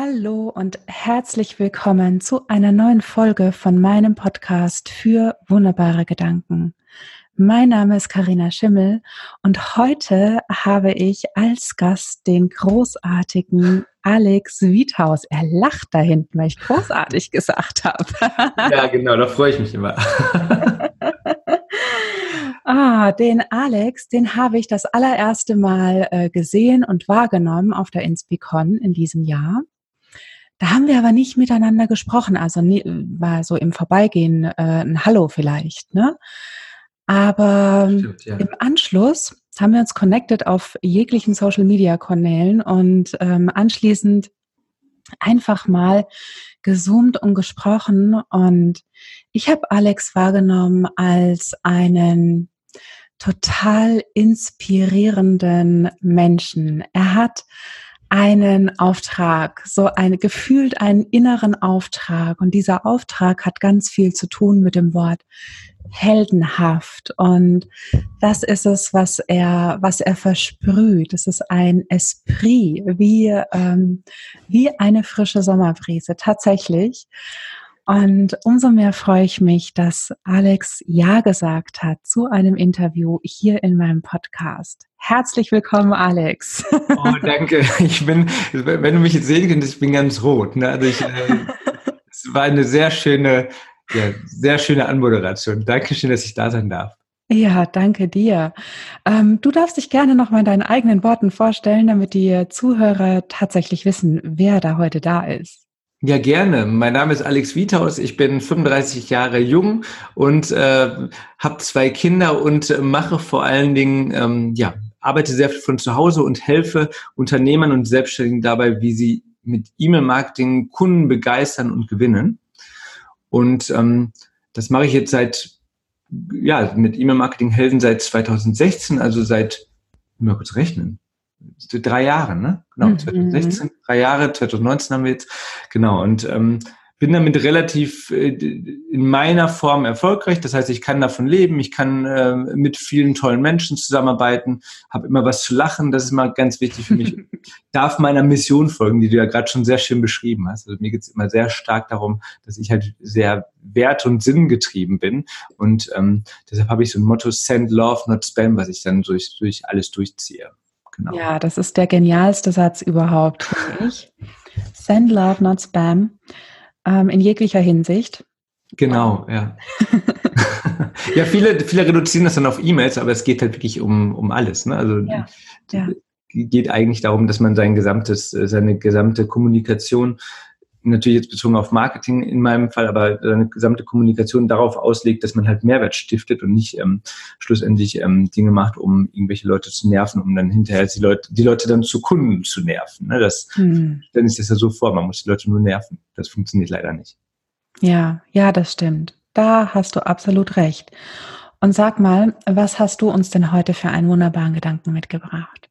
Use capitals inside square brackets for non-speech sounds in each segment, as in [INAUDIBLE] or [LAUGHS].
Hallo und herzlich willkommen zu einer neuen Folge von meinem Podcast für wunderbare Gedanken. Mein Name ist Karina Schimmel und heute habe ich als Gast den großartigen Alex Wiethaus. Er lacht da hinten, weil ich großartig gesagt habe. [LAUGHS] Ja, genau, da freue ich mich immer. [LAUGHS] Ah, den Alex, den habe ich das allererste Mal äh, gesehen und wahrgenommen auf der Inspicon in diesem Jahr. Da haben wir aber nicht miteinander gesprochen, also nie, war so im Vorbeigehen äh, ein Hallo vielleicht, ne? Aber Stimmt, ja. im Anschluss haben wir uns connected auf jeglichen Social Media Kanälen und ähm, anschließend einfach mal gezoomt und gesprochen und ich habe Alex wahrgenommen als einen total inspirierenden Menschen. Er hat einen Auftrag, so eine gefühlt einen inneren Auftrag und dieser Auftrag hat ganz viel zu tun mit dem Wort heldenhaft und das ist es, was er, was er versprüht. Es ist ein Esprit, wie, ähm, wie eine frische Sommerbrise, tatsächlich. Und umso mehr freue ich mich, dass Alex Ja gesagt hat zu einem Interview hier in meinem Podcast. Herzlich willkommen, Alex. Oh, danke. Ich bin, wenn du mich jetzt sehen könntest, ich bin ganz rot. Ne? Also ich, äh, es war eine sehr schöne, ja, sehr schöne Anmoderation. Dankeschön, dass ich da sein darf. Ja, danke dir. Ähm, du darfst dich gerne noch mal in deinen eigenen Worten vorstellen, damit die Zuhörer tatsächlich wissen, wer da heute da ist. Ja, gerne. Mein Name ist Alex Wiethaus. Ich bin 35 Jahre jung und äh, habe zwei Kinder und äh, mache vor allen Dingen, ähm, ja, arbeite sehr viel von zu Hause und helfe Unternehmern und Selbstständigen dabei, wie sie mit E-Mail-Marketing Kunden begeistern und gewinnen. Und ähm, das mache ich jetzt seit, ja, mit E-Mail-Marketing helfen seit 2016, also seit, mal kurz rechnen, drei Jahre, ne? Genau, mhm. 2016, drei Jahre, 2019 haben wir jetzt, genau, und ähm, bin damit relativ äh, in meiner Form erfolgreich. Das heißt, ich kann davon leben, ich kann äh, mit vielen tollen Menschen zusammenarbeiten, habe immer was zu lachen, das ist mal ganz wichtig für mich. [LAUGHS] Darf meiner Mission folgen, die du ja gerade schon sehr schön beschrieben hast. Also mir geht es immer sehr stark darum, dass ich halt sehr wert- und sinngetrieben bin. Und ähm, deshalb habe ich so ein Motto, send love, not spam, was ich dann durch, durch alles durchziehe. Genau. Ja, das ist der genialste Satz überhaupt, finde ich. Send love, not spam. Ähm, in jeglicher Hinsicht. Genau, ja. [LAUGHS] ja, viele, viele reduzieren das dann auf E-Mails, aber es geht halt wirklich um, um alles. Ne? Also ja, ja. geht eigentlich darum, dass man sein gesamtes, seine gesamte Kommunikation natürlich jetzt bezogen auf Marketing in meinem Fall, aber seine gesamte Kommunikation darauf auslegt, dass man halt Mehrwert stiftet und nicht ähm, schlussendlich ähm, Dinge macht, um irgendwelche Leute zu nerven, um dann hinterher die Leute, die Leute dann zu Kunden zu nerven. Ne? Das, hm. Dann ist das ja so vor, man muss die Leute nur nerven. Das funktioniert leider nicht. Ja, ja, das stimmt. Da hast du absolut recht. Und sag mal, was hast du uns denn heute für einen wunderbaren Gedanken mitgebracht?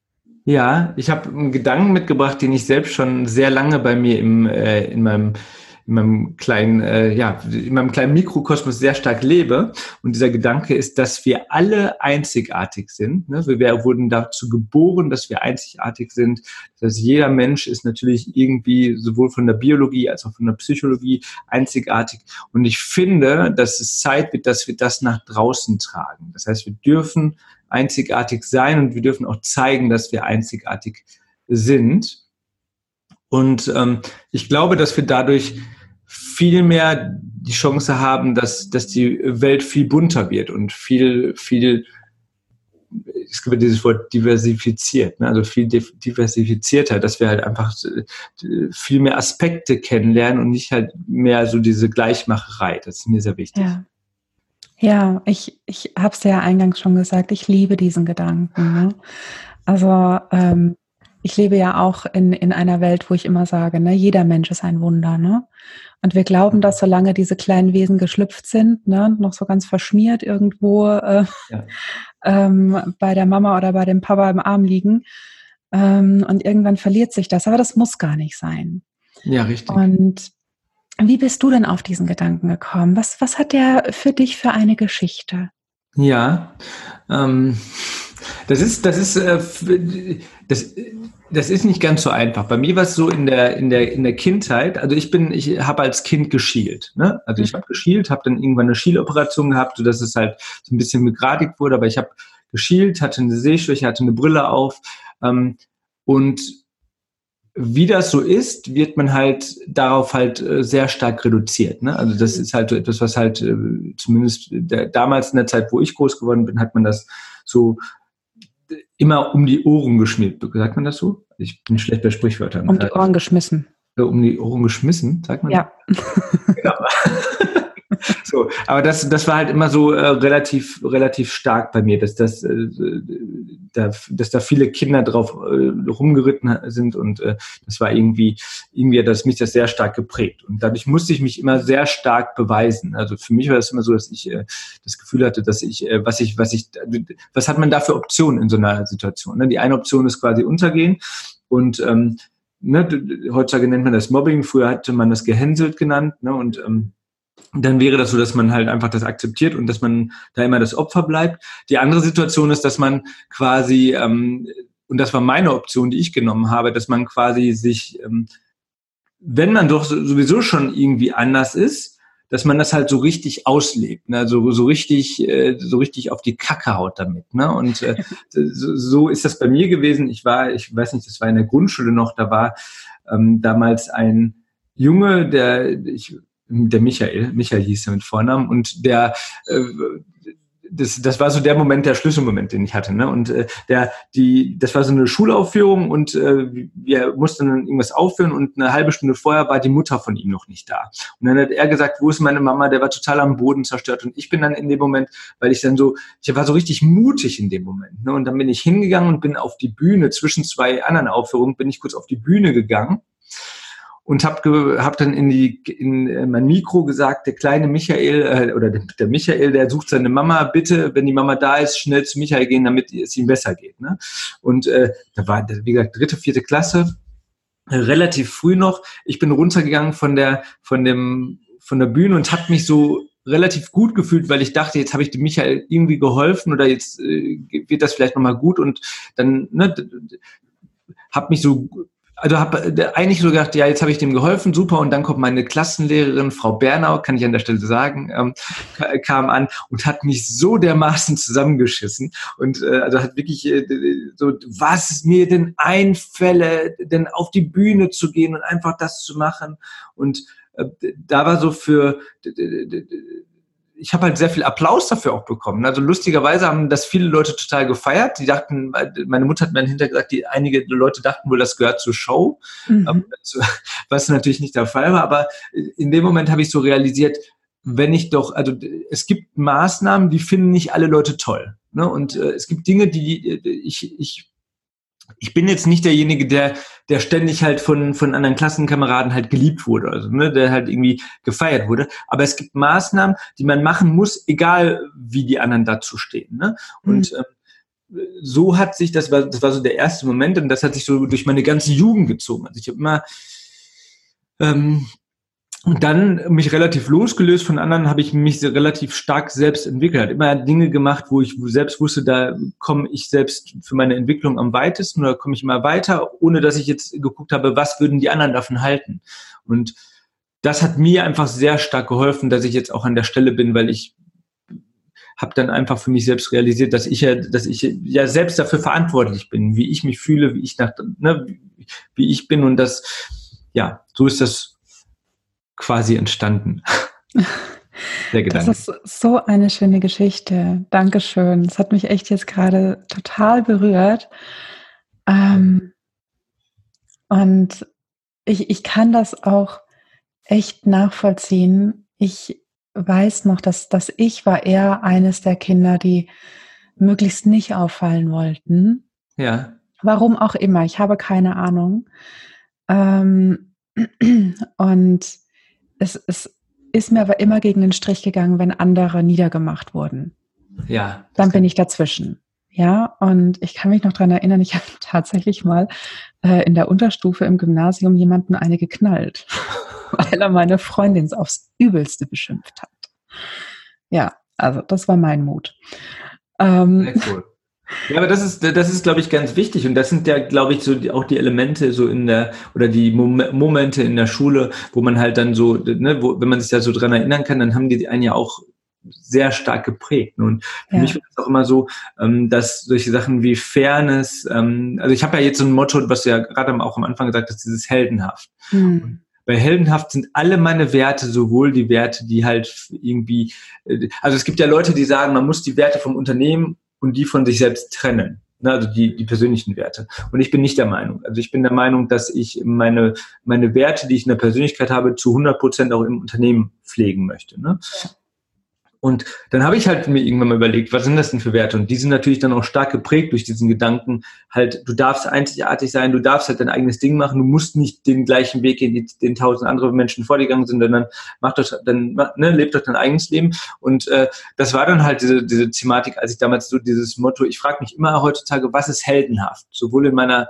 Ja, ich habe einen Gedanken mitgebracht, den ich selbst schon sehr lange bei mir im, äh, in meinem in meinem kleinen, äh, ja, in meinem kleinen Mikrokosmos sehr stark lebe. Und dieser Gedanke ist, dass wir alle einzigartig sind. Ne? Wir wurden dazu geboren, dass wir einzigartig sind. Dass jeder Mensch ist natürlich irgendwie sowohl von der Biologie als auch von der Psychologie einzigartig. Und ich finde, dass es Zeit wird, dass wir das nach draußen tragen. Das heißt, wir dürfen einzigartig sein und wir dürfen auch zeigen, dass wir einzigartig sind. Und ähm, ich glaube, dass wir dadurch viel mehr die Chance haben, dass, dass die Welt viel bunter wird und viel, viel, es gibt dieses Wort diversifiziert, ne? also viel diversifizierter, dass wir halt einfach äh, viel mehr Aspekte kennenlernen und nicht halt mehr so diese Gleichmacherei. Das ist mir sehr wichtig. Ja. Ja, ich, ich habe es ja eingangs schon gesagt, ich liebe diesen Gedanken. Ne? Also ähm, ich lebe ja auch in, in einer Welt, wo ich immer sage, ne, jeder Mensch ist ein Wunder. Ne? Und wir glauben, dass solange diese kleinen Wesen geschlüpft sind, ne, noch so ganz verschmiert irgendwo äh, ja. [LAUGHS] ähm, bei der Mama oder bei dem Papa im Arm liegen. Ähm, und irgendwann verliert sich das. Aber das muss gar nicht sein. Ja, richtig. Und wie bist du denn auf diesen Gedanken gekommen? Was, was hat der für dich für eine Geschichte? Ja, ähm, Das ist, das ist, äh, das, das ist nicht ganz so einfach. Bei mir war es so in der, in der, in der Kindheit. Also ich bin, ich habe als Kind geschielt. Ne? Also ich mhm. habe geschielt, habe dann irgendwann eine Schieleoperation gehabt, sodass es halt so ein bisschen begradigt wurde. Aber ich habe geschielt, hatte eine Sehschwäche, hatte eine Brille auf. Ähm, und wie das so ist, wird man halt darauf halt äh, sehr stark reduziert. Ne? Also das ist halt so etwas, was halt äh, zumindest damals in der Zeit, wo ich groß geworden bin, hat man das so immer um die Ohren geschmiert. Sagt man das so? Ich bin schlecht bei Sprichwörtern. Um die Ohren geschmissen. Um die Ohren geschmissen, sagt man? Ja. Genau. [LAUGHS] so, aber das, das war halt immer so äh, relativ, relativ stark bei mir, dass das, äh, da, dass da viele Kinder drauf äh, rumgeritten sind und äh, das war irgendwie, irgendwie hat das mich das sehr stark geprägt und dadurch musste ich mich immer sehr stark beweisen. Also für mich war das immer so, dass ich äh, das Gefühl hatte, dass ich, äh, was ich, was ich, was hat man da für Optionen in so einer Situation? Ne? Die eine Option ist quasi untergehen und ähm, ne, heutzutage nennt man das Mobbing, früher hatte man das gehänselt genannt, ne, und ähm, dann wäre das so, dass man halt einfach das akzeptiert und dass man da immer das Opfer bleibt. Die andere Situation ist, dass man quasi, ähm, und das war meine Option, die ich genommen habe, dass man quasi sich, ähm, wenn man doch sowieso schon irgendwie anders ist, dass man das halt so richtig auslebt, ne? so, so richtig, äh, so richtig auf die Kacke haut damit. Ne? Und äh, [LAUGHS] so, so ist das bei mir gewesen. Ich war, ich weiß nicht, das war in der Grundschule noch, da war ähm, damals ein Junge, der, ich der Michael, Michael hieß er mit Vornamen, und der, äh, das, das war so der Moment, der Schlüsselmoment, den ich hatte. Ne? Und äh, der, die, das war so eine Schulaufführung und äh, wir mussten dann irgendwas aufführen und eine halbe Stunde vorher war die Mutter von ihm noch nicht da. Und dann hat er gesagt, wo ist meine Mama? Der war total am Boden zerstört. Und ich bin dann in dem Moment, weil ich dann so, ich war so richtig mutig in dem Moment. Ne? Und dann bin ich hingegangen und bin auf die Bühne, zwischen zwei anderen Aufführungen, bin ich kurz auf die Bühne gegangen und habe hab dann in die in äh, mein Mikro gesagt, der kleine Michael äh, oder der, der, Michael, der sucht seine Mama, bitte, wenn die Mama da ist, schnell zu Michael gehen, damit es ihm besser geht. Ne? Und äh, da war, wie gesagt, dritte, vierte Klasse, relativ früh noch. Ich bin runtergegangen von der von dem von der Bühne und habe mich so relativ gut gefühlt, weil ich dachte, jetzt habe ich dem Michael irgendwie geholfen oder jetzt äh, wird das vielleicht nochmal gut und dann ne, habe mich so also habe äh, eigentlich so gedacht, ja, jetzt habe ich dem geholfen, super. Und dann kommt meine Klassenlehrerin, Frau Bernau, kann ich an der Stelle sagen, ähm, kam an und hat mich so dermaßen zusammengeschissen und äh, also hat wirklich äh, so, was mir denn einfälle, denn auf die Bühne zu gehen und einfach das zu machen. Und äh, da war so für ich habe halt sehr viel Applaus dafür auch bekommen. Also lustigerweise haben das viele Leute total gefeiert. Die dachten, meine Mutter hat mir hinterher gesagt, die einige Leute dachten wohl, das gehört zur Show, mhm. was natürlich nicht der Fall war. Aber in dem Moment habe ich so realisiert, wenn ich doch, also es gibt Maßnahmen, die finden nicht alle Leute toll. Ne? Und äh, es gibt Dinge, die ich, ich ich bin jetzt nicht derjenige, der, der ständig halt von, von anderen Klassenkameraden halt geliebt wurde, also ne, der halt irgendwie gefeiert wurde. Aber es gibt Maßnahmen, die man machen muss, egal wie die anderen dazu stehen. Ne? Und mhm. ähm, so hat sich, das war, das war so der erste Moment und das hat sich so durch meine ganze Jugend gezogen. Also ich habe immer ähm, und dann mich relativ losgelöst von anderen, habe ich mich relativ stark selbst entwickelt. Immer Dinge gemacht, wo ich selbst wusste, da komme ich selbst für meine Entwicklung am weitesten oder komme ich immer weiter, ohne dass ich jetzt geguckt habe, was würden die anderen davon halten. Und das hat mir einfach sehr stark geholfen, dass ich jetzt auch an der Stelle bin, weil ich habe dann einfach für mich selbst realisiert, dass ich ja, dass ich ja selbst dafür verantwortlich bin, wie ich mich fühle, wie ich nach, ne, wie ich bin und das, ja, so ist das quasi entstanden. [LAUGHS] Der Gedanke. Das ist so eine schöne Geschichte. Dankeschön. Das hat mich echt jetzt gerade total berührt. Ähm, und ich, ich kann das auch echt nachvollziehen. Ich weiß noch, dass, dass ich war eher eines der Kinder, die möglichst nicht auffallen wollten. Ja. Warum auch immer. Ich habe keine Ahnung. Ähm, [CLEARS THROAT] und es, es ist mir aber immer gegen den Strich gegangen, wenn andere niedergemacht wurden. Ja. Dann bin ich dazwischen. Ja, und ich kann mich noch dran erinnern, ich [LAUGHS] habe tatsächlich mal äh, in der Unterstufe im Gymnasium jemanden eine geknallt, [LAUGHS] weil er meine Freundin aufs Übelste beschimpft hat. Ja, also das war mein Mut. Ähm, Sehr cool. Ja, aber das ist, das ist, glaube ich, ganz wichtig. Und das sind ja, glaube ich, so die, auch die Elemente so in der, oder die Mom Momente in der Schule, wo man halt dann so, ne, wo, wenn man sich da so dran erinnern kann, dann haben die einen ja auch sehr stark geprägt. Und für ja. mich war es auch immer so, ähm, dass solche Sachen wie Fairness, ähm, also ich habe ja jetzt so ein Motto, was du ja gerade auch am Anfang gesagt hast, dieses heldenhaft. Mhm bei Heldenhaft sind alle meine Werte, sowohl die Werte, die halt irgendwie, äh, also es gibt ja Leute, die sagen, man muss die Werte vom Unternehmen und die von sich selbst trennen. Ne, also die, die persönlichen Werte. Und ich bin nicht der Meinung. Also ich bin der Meinung, dass ich meine, meine Werte, die ich in der Persönlichkeit habe, zu 100 Prozent auch im Unternehmen pflegen möchte. Ne? Und dann habe ich halt mir irgendwann mal überlegt, was sind das denn für Werte? Und die sind natürlich dann auch stark geprägt durch diesen Gedanken, halt, du darfst einzigartig sein, du darfst halt dein eigenes Ding machen, du musst nicht den gleichen Weg gehen, den tausend andere Menschen vor dir gegangen sind, sondern mach doch, dann, ne, lebt doch dein eigenes Leben. Und äh, das war dann halt diese, diese Thematik, als ich damals so dieses Motto, ich frage mich immer heutzutage, was ist heldenhaft? Sowohl in meiner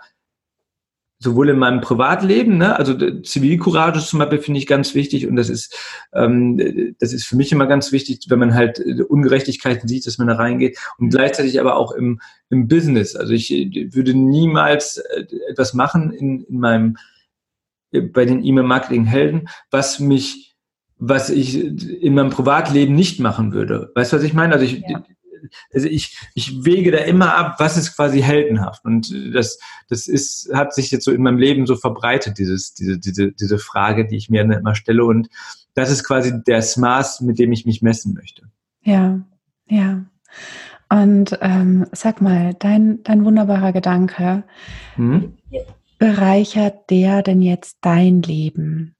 sowohl in meinem Privatleben, ne, also Zivilcourage zum Beispiel finde ich ganz wichtig und das ist, ähm, das ist für mich immer ganz wichtig, wenn man halt äh, Ungerechtigkeiten sieht, dass man da reingeht und gleichzeitig aber auch im, im Business. Also ich äh, würde niemals äh, etwas machen in, in meinem, bei den E-Mail-Marketing-Helden, was mich, was ich in meinem Privatleben nicht machen würde. Weißt du, was ich meine? Also ich, ja also ich, ich wege da immer ab, was ist quasi heldenhaft. Und das, das ist, hat sich jetzt so in meinem Leben so verbreitet, dieses, diese, diese, diese Frage, die ich mir immer stelle. Und das ist quasi das Maß, mit dem ich mich messen möchte. Ja, ja. Und ähm, sag mal, dein, dein wunderbarer Gedanke, hm? bereichert der denn jetzt dein Leben?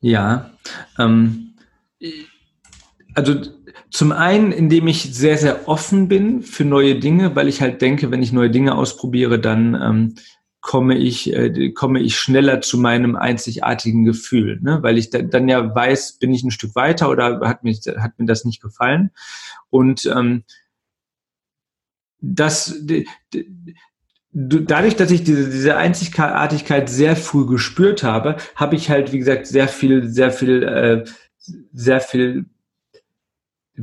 Ja, ähm, also zum einen, indem ich sehr, sehr offen bin für neue Dinge, weil ich halt denke, wenn ich neue Dinge ausprobiere, dann ähm, komme ich, äh, komme ich schneller zu meinem einzigartigen Gefühl, ne? weil ich da, dann ja weiß, bin ich ein Stück weiter oder hat, mich, hat mir das nicht gefallen. Und ähm, das, dadurch, dass ich diese, diese Einzigartigkeit sehr früh gespürt habe, habe ich halt, wie gesagt, sehr viel, sehr viel, äh, sehr viel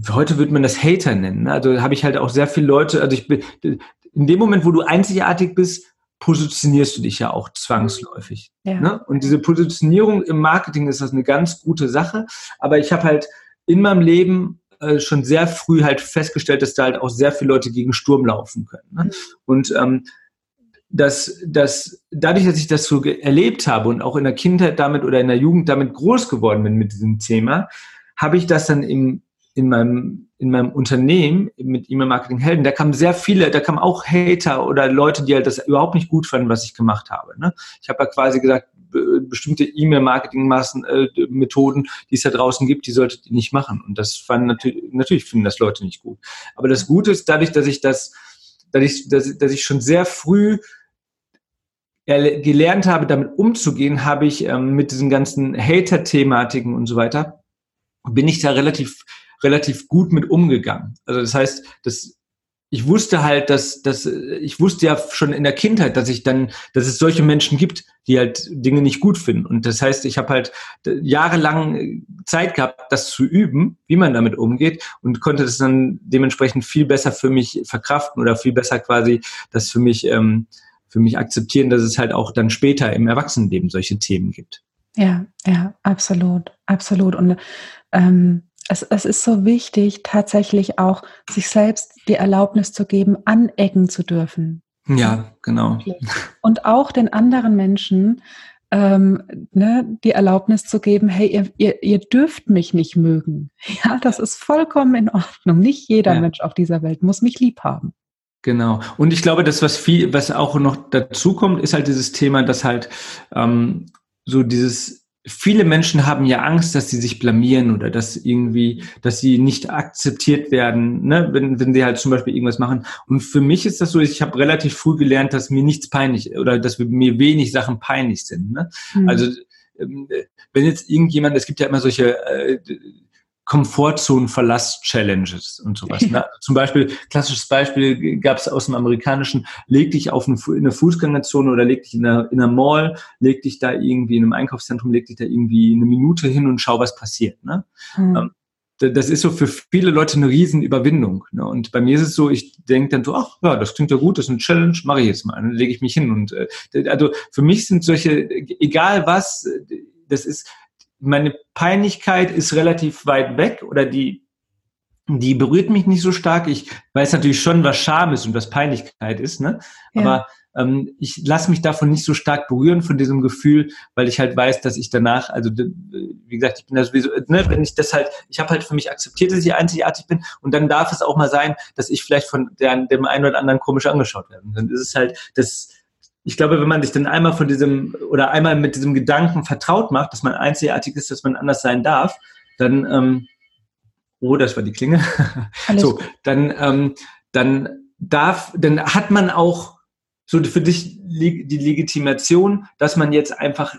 heute würde man das Hater nennen. Ne? Also habe ich halt auch sehr viele Leute, also ich bin, in dem Moment, wo du einzigartig bist, positionierst du dich ja auch zwangsläufig. Ja. Ne? Und diese Positionierung im Marketing ist das eine ganz gute Sache. Aber ich habe halt in meinem Leben äh, schon sehr früh halt festgestellt, dass da halt auch sehr viele Leute gegen Sturm laufen können. Ne? Mhm. Und ähm, dass, dass dadurch, dass ich das so erlebt habe und auch in der Kindheit damit oder in der Jugend damit groß geworden bin mit diesem Thema, habe ich das dann im in meinem, in meinem Unternehmen mit E-Mail-Marketing Helden, da kamen sehr viele, da kamen auch Hater oder Leute, die halt das überhaupt nicht gut fanden, was ich gemacht habe. Ne? Ich habe ja quasi gesagt, bestimmte E-Mail-Marketing-Methoden, die es da draußen gibt, die solltet ihr nicht machen. Und das fanden natürlich, natürlich finden das Leute nicht gut. Aber das Gute ist, dadurch, dass ich das, dadurch, dass, dass ich schon sehr früh gelernt habe, damit umzugehen, habe ich ähm, mit diesen ganzen Hater-Thematiken und so weiter, bin ich da relativ relativ gut mit umgegangen. Also das heißt, dass ich wusste halt, dass, dass ich wusste ja schon in der Kindheit, dass ich dann, dass es solche Menschen gibt, die halt Dinge nicht gut finden. Und das heißt, ich habe halt jahrelang Zeit gehabt, das zu üben, wie man damit umgeht und konnte das dann dementsprechend viel besser für mich verkraften oder viel besser quasi das für mich ähm, für mich akzeptieren, dass es halt auch dann später im Erwachsenenleben solche Themen gibt. Ja, ja, absolut, absolut. Und ähm, es, es ist so wichtig, tatsächlich auch sich selbst die Erlaubnis zu geben, anecken zu dürfen. Ja, genau. Und auch den anderen Menschen ähm, ne, die Erlaubnis zu geben, hey, ihr, ihr, ihr dürft mich nicht mögen. Ja, das ist vollkommen in Ordnung. Nicht jeder ja. Mensch auf dieser Welt muss mich lieb haben. Genau. Und ich glaube, das, was viel, was auch noch dazu kommt, ist halt dieses Thema, dass halt ähm, so dieses viele Menschen haben ja Angst, dass sie sich blamieren oder dass irgendwie, dass sie nicht akzeptiert werden, ne, wenn, wenn sie halt zum Beispiel irgendwas machen. Und für mich ist das so, ich habe relativ früh gelernt, dass mir nichts peinlich oder dass mir wenig Sachen peinlich sind. Ne? Mhm. Also ähm, wenn jetzt irgendjemand, es gibt ja immer solche äh, Komfortzonen-Verlass-Challenges und sowas. Ne? Zum Beispiel, klassisches Beispiel gab es aus dem amerikanischen, leg dich auf eine, in eine Fußgängerzone oder leg dich in einer, in einer Mall, leg dich da irgendwie in einem Einkaufszentrum, leg dich da irgendwie eine Minute hin und schau, was passiert. Ne? Mhm. das ist so für viele Leute eine Riesenüberwindung. Ne? Und bei mir ist es so, ich denke dann so, ach ja, das klingt ja gut, das ist eine Challenge, mache ich jetzt mal. Dann lege ich mich hin. Und äh, also für mich sind solche, egal was, das ist, meine Peinlichkeit ist relativ weit weg oder die, die berührt mich nicht so stark. Ich weiß natürlich schon, was Scham ist und was Peinlichkeit ist, ne? Ja. Aber ähm, ich lasse mich davon nicht so stark berühren von diesem Gefühl, weil ich halt weiß, dass ich danach, also wie gesagt, ich bin da sowieso, ne, wenn ich das halt, ich habe halt für mich akzeptiert, dass ich einzigartig bin und dann darf es auch mal sein, dass ich vielleicht von der, dem einen oder anderen komisch angeschaut werde. Dann ist es halt das, ich glaube, wenn man sich dann einmal von diesem oder einmal mit diesem Gedanken vertraut macht, dass man einzigartig ist, dass man anders sein darf, dann, ähm, oh, das war die Klinge. [LAUGHS] Alles so, dann, ähm, dann darf, dann hat man auch so für dich die Legitimation, dass man jetzt einfach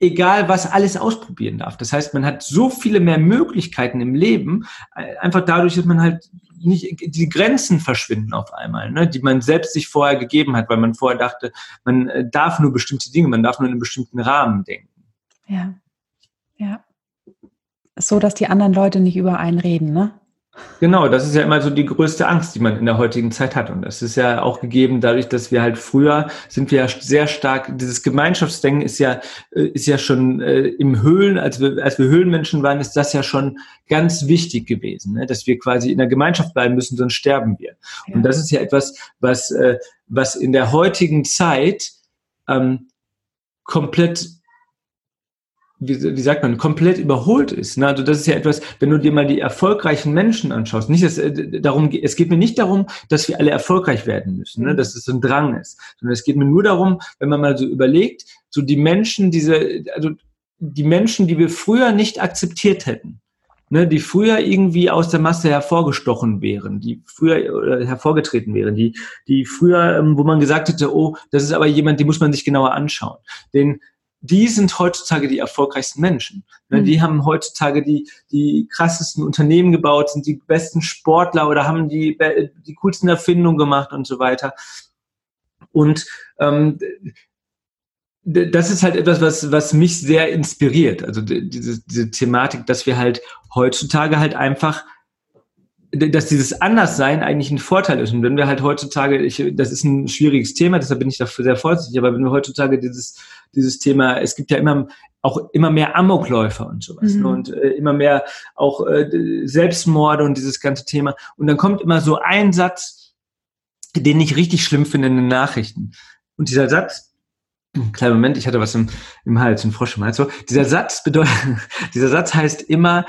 egal was alles ausprobieren darf. Das heißt, man hat so viele mehr Möglichkeiten im Leben, äh, einfach dadurch, dass man halt nicht, die Grenzen verschwinden auf einmal, ne, die man selbst sich vorher gegeben hat, weil man vorher dachte, man äh, darf nur bestimmte Dinge, man darf nur in einem bestimmten Rahmen denken. Ja, ja. So, dass die anderen Leute nicht über einen reden, ne? Genau, das ist ja immer so die größte Angst, die man in der heutigen Zeit hat. Und das ist ja auch gegeben dadurch, dass wir halt früher sind wir ja sehr stark, dieses Gemeinschaftsdenken ist ja, äh, ist ja schon äh, im Höhlen, als wir, als wir Höhlenmenschen waren, ist das ja schon ganz wichtig gewesen, ne? dass wir quasi in der Gemeinschaft bleiben müssen, sonst sterben wir. Ja. Und das ist ja etwas, was, äh, was in der heutigen Zeit ähm, komplett wie, wie sagt man, komplett überholt ist. Ne? Also das ist ja etwas, wenn du dir mal die erfolgreichen Menschen anschaust, nicht dass, äh, darum, es geht mir nicht darum, dass wir alle erfolgreich werden müssen, ne? dass es ein Drang ist, sondern es geht mir nur darum, wenn man mal so überlegt, so die Menschen, diese, also die Menschen, die wir früher nicht akzeptiert hätten, ne, die früher irgendwie aus der Masse hervorgestochen wären, die früher äh, hervorgetreten wären, die, die früher, ähm, wo man gesagt hätte, oh, das ist aber jemand, den muss man sich genauer anschauen. Den, die sind heutzutage die erfolgreichsten Menschen. Mhm. Die haben heutzutage die, die krassesten Unternehmen gebaut, sind die besten Sportler oder haben die, die coolsten Erfindungen gemacht und so weiter. Und ähm, das ist halt etwas, was, was mich sehr inspiriert. Also diese, diese Thematik, dass wir halt heutzutage halt einfach dass dieses Anderssein eigentlich ein Vorteil ist. Und wenn wir halt heutzutage, ich, das ist ein schwieriges Thema, deshalb bin ich dafür sehr vorsichtig, aber wenn wir heutzutage dieses, dieses Thema, es gibt ja immer auch immer mehr Amokläufer und sowas ne? mhm. ne? und äh, immer mehr auch äh, Selbstmorde und dieses ganze Thema. Und dann kommt immer so ein Satz, den ich richtig schlimm finde in den Nachrichten. Und dieser Satz, kleinen Moment, ich hatte was im, im Hals, ein Frosch im Hals. So, dieser Satz bedeutet, [LAUGHS] dieser Satz heißt immer,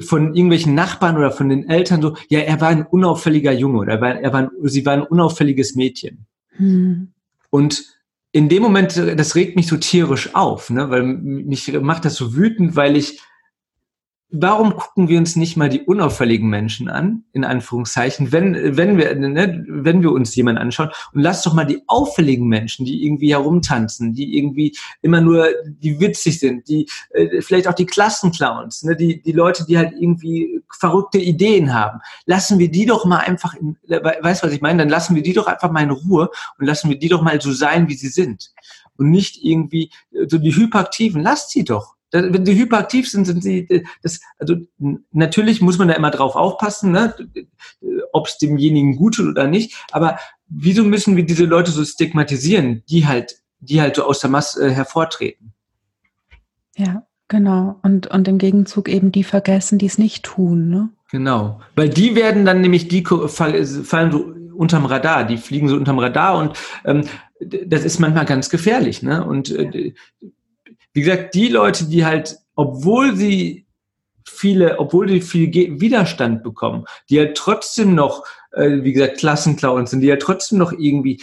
von irgendwelchen Nachbarn oder von den Eltern so, ja, er war ein unauffälliger Junge oder er war, er war, sie war ein unauffälliges Mädchen. Hm. Und in dem Moment, das regt mich so tierisch auf, ne, weil mich macht das so wütend, weil ich warum gucken wir uns nicht mal die unauffälligen Menschen an, in Anführungszeichen, wenn, wenn wir, ne, wenn wir uns jemanden anschauen und lass doch mal die auffälligen Menschen, die irgendwie herumtanzen, die irgendwie immer nur, die witzig sind, die, äh, vielleicht auch die Klassenclowns, ne, die, die Leute, die halt irgendwie verrückte Ideen haben, lassen wir die doch mal einfach in, weißt du, was ich meine? Dann lassen wir die doch einfach mal in Ruhe und lassen wir die doch mal so sein, wie sie sind. Und nicht irgendwie, so die Hyperaktiven, lasst sie doch wenn sie hyperaktiv sind, sind sie, äh, das, also natürlich muss man da immer drauf aufpassen, ne, ob es demjenigen gut tut oder nicht. Aber wieso müssen wir diese Leute so stigmatisieren, die halt, die halt so aus der Masse äh, hervortreten? Ja, genau. Und, und im Gegenzug eben die vergessen, die es nicht tun, ne? Genau. Weil die werden dann nämlich, die fallen so unterm Radar, die fliegen so unterm Radar und ähm, das ist manchmal ganz gefährlich, ne? Und äh, wie gesagt, die Leute, die halt, obwohl sie viele, obwohl die viel Widerstand bekommen, die halt trotzdem noch, äh, wie gesagt, Klassenclowns sind, die ja trotzdem noch irgendwie,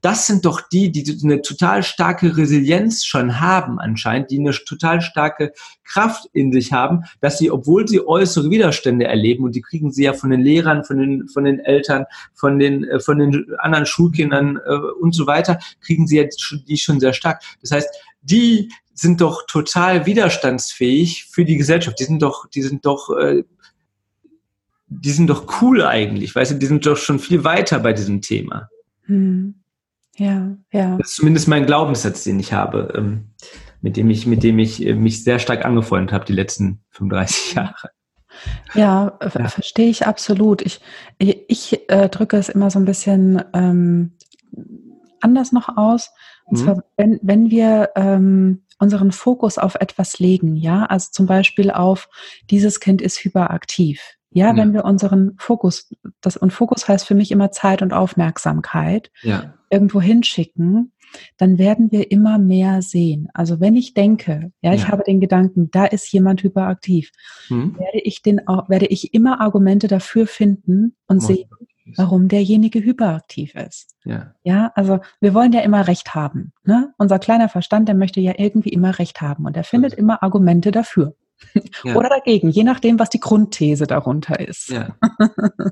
das sind doch die, die eine total starke Resilienz schon haben anscheinend, die eine total starke Kraft in sich haben, dass sie, obwohl sie äußere Widerstände erleben, und die kriegen sie ja von den Lehrern, von den, von den Eltern, von den, äh, von den anderen Schulkindern äh, und so weiter, kriegen sie ja die schon sehr stark. Das heißt, die sind doch total widerstandsfähig für die Gesellschaft. Die sind doch, die sind doch, äh, die sind doch cool eigentlich, weißt du, die sind doch schon viel weiter bei diesem Thema. Hm. Ja, ja. Das ist zumindest mein Glaubenssatz, den ich habe, ähm, mit dem ich, mit dem ich äh, mich sehr stark angefreundet habe die letzten 35 Jahre. Ja, [LAUGHS] ja. verstehe ich absolut. Ich, ich, ich äh, drücke es immer so ein bisschen ähm, anders noch aus. Und mhm. zwar, wenn, wenn wir ähm, unseren Fokus auf etwas legen, ja, also zum Beispiel auf dieses Kind ist hyperaktiv. Ja, ja, wenn wir unseren Fokus, das und Fokus heißt für mich immer Zeit und Aufmerksamkeit, ja. irgendwo hinschicken, dann werden wir immer mehr sehen. Also wenn ich denke, ja, ich ja. habe den Gedanken, da ist jemand hyperaktiv, hm. werde ich den, werde ich immer Argumente dafür finden und sehen, warum derjenige hyperaktiv ist. Ja. ja, also wir wollen ja immer Recht haben. Ne? Unser kleiner Verstand, der möchte ja irgendwie immer Recht haben und er findet immer Argumente dafür. [LAUGHS] Ja. Oder dagegen, je nachdem, was die Grundthese darunter ist. Ja. [LAUGHS]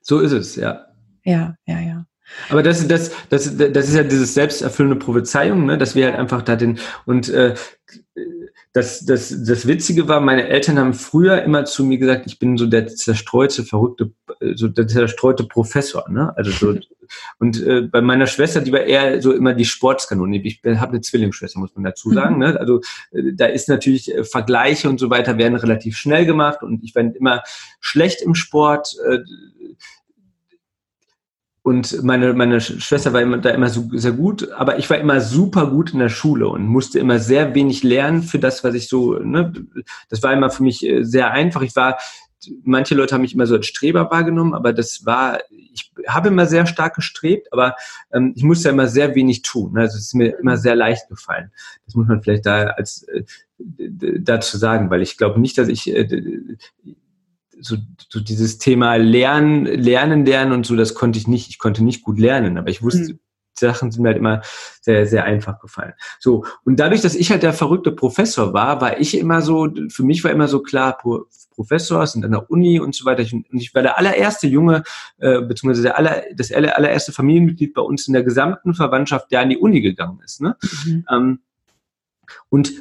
So ist es, ja. Ja, ja, ja. Aber das, das, das, das ist ja dieses selbsterfüllende Prophezeiung, ne? dass wir halt einfach da den und äh, das, das, das Witzige war, meine Eltern haben früher immer zu mir gesagt, ich bin so der zerstreute, verrückte, so der zerstreute Professor. Ne? Also so, [LAUGHS] und äh, bei meiner Schwester, die war eher so immer die Sportskanone. Ich habe eine Zwillingsschwester, muss man dazu sagen. Mhm. Ne? Also äh, da ist natürlich äh, Vergleiche und so weiter werden relativ schnell gemacht und ich war immer schlecht im Sport. Äh, und meine, meine Schwester war immer, da immer so, sehr gut, aber ich war immer super gut in der Schule und musste immer sehr wenig lernen für das, was ich so, ne, das war immer für mich äh, sehr einfach. Ich war, manche Leute haben mich immer so als Streber wahrgenommen, aber das war, ich habe immer sehr stark gestrebt, aber ähm, ich musste immer sehr wenig tun. Also es ist mir immer sehr leicht gefallen. Das muss man vielleicht da als äh, dazu sagen, weil ich glaube nicht, dass ich äh, so, so dieses Thema Lernen, Lernen, Lernen und so, das konnte ich nicht. Ich konnte nicht gut lernen, aber ich wusste, mhm. Sachen sind mir halt immer sehr, sehr einfach gefallen. So. Und dadurch, dass ich halt der verrückte Professor war, war ich immer so, für mich war immer so klar, Pro, Professor sind an der Uni und so weiter. Und ich war der allererste Junge, äh, beziehungsweise der aller, das allererste Familienmitglied bei uns in der gesamten Verwandtschaft, der an die Uni gegangen ist. Ne? Mhm. Ähm, und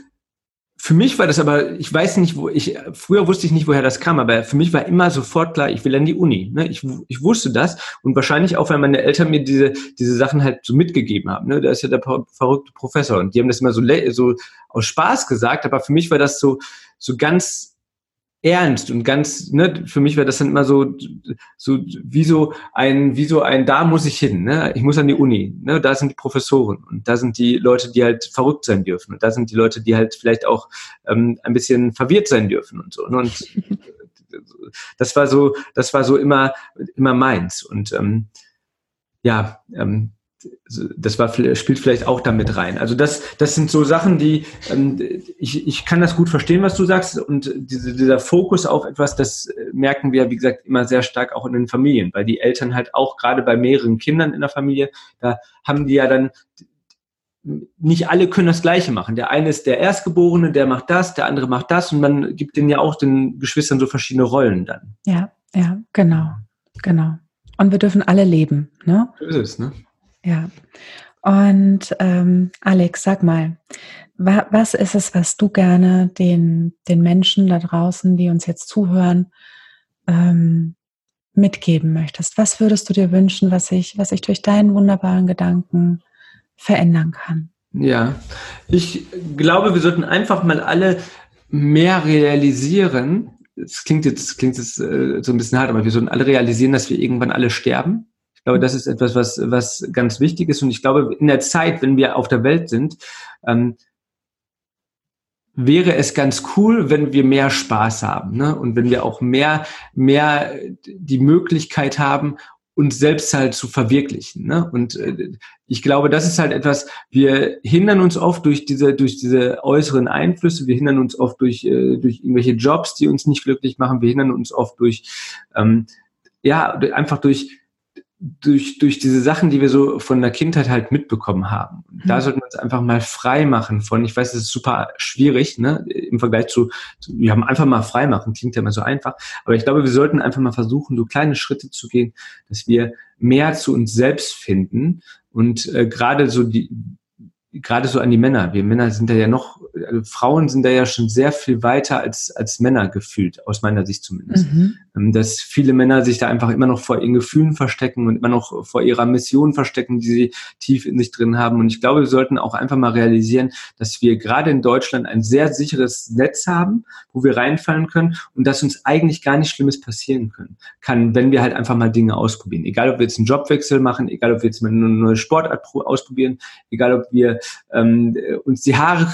für mich war das aber, ich weiß nicht, wo ich, früher wusste ich nicht, woher das kam, aber für mich war immer sofort klar, ich will an die Uni. Ne? Ich, ich wusste das und wahrscheinlich auch, weil meine Eltern mir diese, diese Sachen halt so mitgegeben haben. Ne? Da ist ja der verrückte Professor und die haben das immer so, so aus Spaß gesagt, aber für mich war das so, so ganz ernst und ganz, ne, für mich wäre das dann immer so, so wie so ein, wie so ein, da muss ich hin, ne? Ich muss an die Uni, ne? Da sind die Professoren und da sind die Leute, die halt verrückt sein dürfen und da sind die Leute, die halt vielleicht auch ähm, ein bisschen verwirrt sein dürfen und so. Ne? Und [LAUGHS] das war so, das war so immer, immer meins und ähm, ja, ähm, das war, spielt vielleicht auch damit rein. Also das, das sind so Sachen, die ähm, ich, ich kann das gut verstehen, was du sagst. Und diese, dieser Fokus auf etwas, das merken wir, wie gesagt, immer sehr stark auch in den Familien, weil die Eltern halt auch gerade bei mehreren Kindern in der Familie, da haben die ja dann nicht alle können das Gleiche machen. Der eine ist der Erstgeborene, der macht das, der andere macht das und man gibt denen ja auch den Geschwistern so verschiedene Rollen dann. Ja, ja, genau, genau. Und wir dürfen alle leben, ne? So ist es, ne? Ja. Und ähm, Alex, sag mal, wa was ist es, was du gerne den, den Menschen da draußen, die uns jetzt zuhören, ähm, mitgeben möchtest? Was würdest du dir wünschen, was ich, was ich durch deinen wunderbaren Gedanken verändern kann? Ja, ich glaube, wir sollten einfach mal alle mehr realisieren. Es klingt jetzt, klingt jetzt äh, so ein bisschen hart, aber wir sollten alle realisieren, dass wir irgendwann alle sterben glaube, das ist etwas, was, was ganz wichtig ist. Und ich glaube, in der Zeit, wenn wir auf der Welt sind, ähm, wäre es ganz cool, wenn wir mehr Spaß haben ne? und wenn wir auch mehr, mehr die Möglichkeit haben, uns selbst halt zu verwirklichen. Ne? Und äh, ich glaube, das ist halt etwas, wir hindern uns oft durch diese, durch diese äußeren Einflüsse, wir hindern uns oft durch, äh, durch irgendwelche Jobs, die uns nicht glücklich machen, wir hindern uns oft durch, ähm, ja, einfach durch durch, durch diese Sachen, die wir so von der Kindheit halt mitbekommen haben. Mhm. Da sollten wir uns einfach mal frei machen von, ich weiß, es ist super schwierig, ne, im Vergleich zu, zu, wir haben einfach mal frei machen, klingt ja immer so einfach, aber ich glaube, wir sollten einfach mal versuchen, so kleine Schritte zu gehen, dass wir mehr zu uns selbst finden und äh, gerade so die, gerade so an die Männer. Wir Männer sind da ja noch also Frauen sind da ja schon sehr viel weiter als, als Männer gefühlt, aus meiner Sicht zumindest. Mhm. Ähm, dass viele Männer sich da einfach immer noch vor ihren Gefühlen verstecken und immer noch vor ihrer Mission verstecken, die sie tief in sich drin haben. Und ich glaube, wir sollten auch einfach mal realisieren, dass wir gerade in Deutschland ein sehr sicheres Netz haben, wo wir reinfallen können und dass uns eigentlich gar nichts Schlimmes passieren können, kann, wenn wir halt einfach mal Dinge ausprobieren. Egal, ob wir jetzt einen Jobwechsel machen, egal, ob wir jetzt mal eine neue Sportart ausprobieren, egal, ob wir ähm, uns die Haare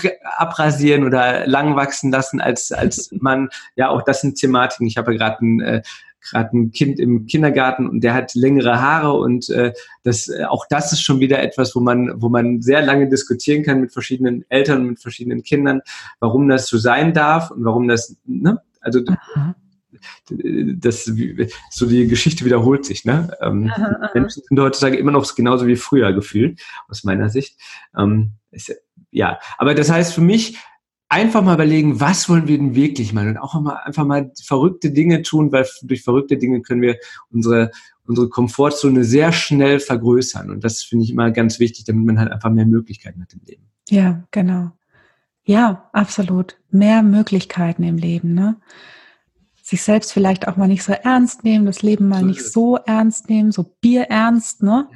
abrasieren oder lang wachsen lassen als, als [LAUGHS] Mann. Ja, auch das sind Thematiken. Ich habe ja gerade ein äh, gerade ein Kind im Kindergarten und der hat längere Haare und äh, das äh, auch das ist schon wieder etwas, wo man wo man sehr lange diskutieren kann mit verschiedenen Eltern mit verschiedenen Kindern, warum das so sein darf und warum das ne also Aha das so die Geschichte wiederholt sich. Ne? Ähm, aha, aha. Menschen sind heutzutage immer noch genauso wie früher gefühlt, aus meiner Sicht. Ähm, ist, ja, aber das heißt für mich, einfach mal überlegen, was wollen wir denn wirklich mal und auch mal einfach mal verrückte Dinge tun, weil durch verrückte Dinge können wir unsere unsere Komfortzone sehr schnell vergrößern und das finde ich immer ganz wichtig, damit man halt einfach mehr Möglichkeiten hat im Leben. Ja, genau. Ja, absolut. Mehr Möglichkeiten im Leben, ne? Sich selbst vielleicht auch mal nicht so ernst nehmen, das Leben mal so nicht so ernst nehmen, so bierernst, ne?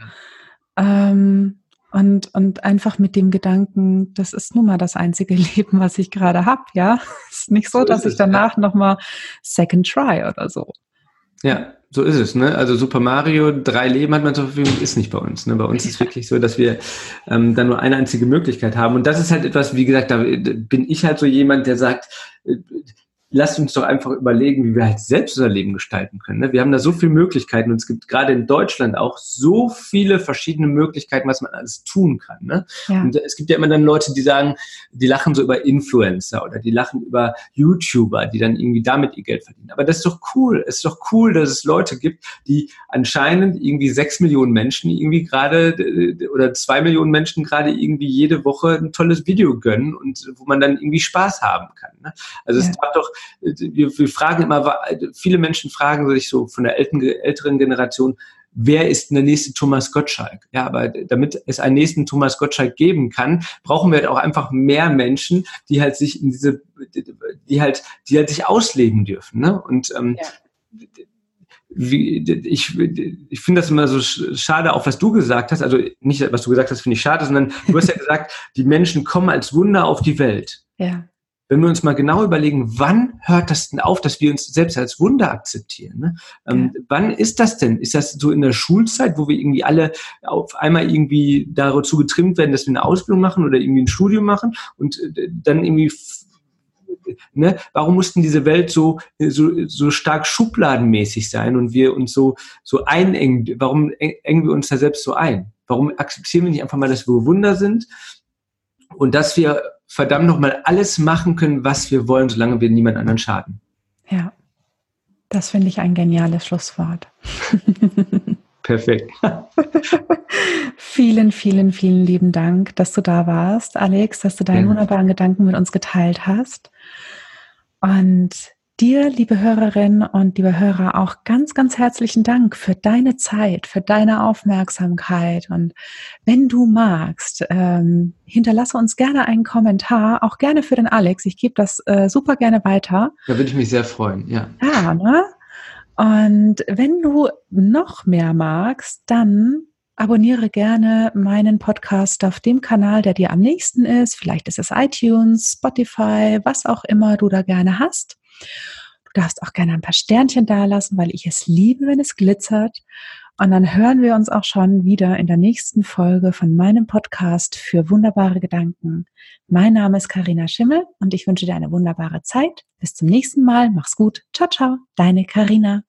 Ja. Ähm, und, und einfach mit dem Gedanken, das ist nun mal das einzige [LAUGHS] Leben, was ich gerade habe, ja. Es [LAUGHS] ist nicht so, so dass ich danach ja. nochmal Second Try oder so. Ja, so ist es, ne? Also Super Mario, drei Leben hat man zur Verfügung, ist nicht bei uns. Ne? Bei uns ist [LAUGHS] wirklich so, dass wir ähm, dann nur eine einzige Möglichkeit haben. Und das ist halt etwas, wie gesagt, da bin ich halt so jemand, der sagt, äh, lasst uns doch einfach überlegen, wie wir halt selbst unser Leben gestalten können. Ne? Wir haben da so viele Möglichkeiten und es gibt gerade in Deutschland auch so viele verschiedene Möglichkeiten, was man alles tun kann. Ne? Ja. Und es gibt ja immer dann Leute, die sagen, die lachen so über Influencer oder die lachen über YouTuber, die dann irgendwie damit ihr Geld verdienen. Aber das ist doch cool. Es ist doch cool, dass es Leute gibt, die anscheinend irgendwie sechs Millionen Menschen irgendwie gerade oder zwei Millionen Menschen gerade irgendwie jede Woche ein tolles Video gönnen und wo man dann irgendwie Spaß haben kann. Ne? Also ja. es darf doch wir, wir fragen immer, viele Menschen fragen sich so von der älteren Generation, wer ist der nächste Thomas Gottschalk? Ja, aber damit es einen nächsten Thomas Gottschalk geben kann, brauchen wir halt auch einfach mehr Menschen, die halt sich in diese, die halt, die halt sich ausleben dürfen. Ne? Und ähm, ja. Wie, ich, ich finde das immer so schade, auch was du gesagt hast, also nicht, was du gesagt hast, finde ich schade, sondern du hast ja [LAUGHS] gesagt, die Menschen kommen als Wunder auf die Welt. Ja wenn wir uns mal genau überlegen, wann hört das denn auf, dass wir uns selbst als Wunder akzeptieren? Ne? Ähm, ja. Wann ist das denn? Ist das so in der Schulzeit, wo wir irgendwie alle auf einmal irgendwie dazu getrimmt werden, dass wir eine Ausbildung machen oder irgendwie ein Studium machen und äh, dann irgendwie Ne? Warum mussten diese Welt so, so, so stark schubladenmäßig sein und wir uns so, so einengen? Warum engen wir uns da selbst so ein? Warum akzeptieren wir nicht einfach mal, dass wir Wunder sind und dass wir verdammt nochmal alles machen können, was wir wollen, solange wir niemand anderen schaden. Ja, das finde ich ein geniales Schlusswort. [LAUGHS] Perfekt. [LAUGHS] vielen, vielen, vielen lieben Dank, dass du da warst, Alex, dass du deinen ja. wunderbaren Gedanken mit uns geteilt hast. Und Dir, liebe Hörerinnen und liebe Hörer, auch ganz, ganz herzlichen Dank für deine Zeit, für deine Aufmerksamkeit. Und wenn du magst, ähm, hinterlasse uns gerne einen Kommentar, auch gerne für den Alex. Ich gebe das äh, super gerne weiter. Da würde ich mich sehr freuen, ja. Ja, ne? Und wenn du noch mehr magst, dann abonniere gerne meinen Podcast auf dem Kanal, der dir am nächsten ist. Vielleicht ist es iTunes, Spotify, was auch immer du da gerne hast. Du darfst auch gerne ein paar Sternchen dalassen, weil ich es liebe, wenn es glitzert. Und dann hören wir uns auch schon wieder in der nächsten Folge von meinem Podcast für wunderbare Gedanken. Mein Name ist Karina Schimmel und ich wünsche dir eine wunderbare Zeit. Bis zum nächsten Mal. Mach's gut. Ciao, ciao. Deine Karina.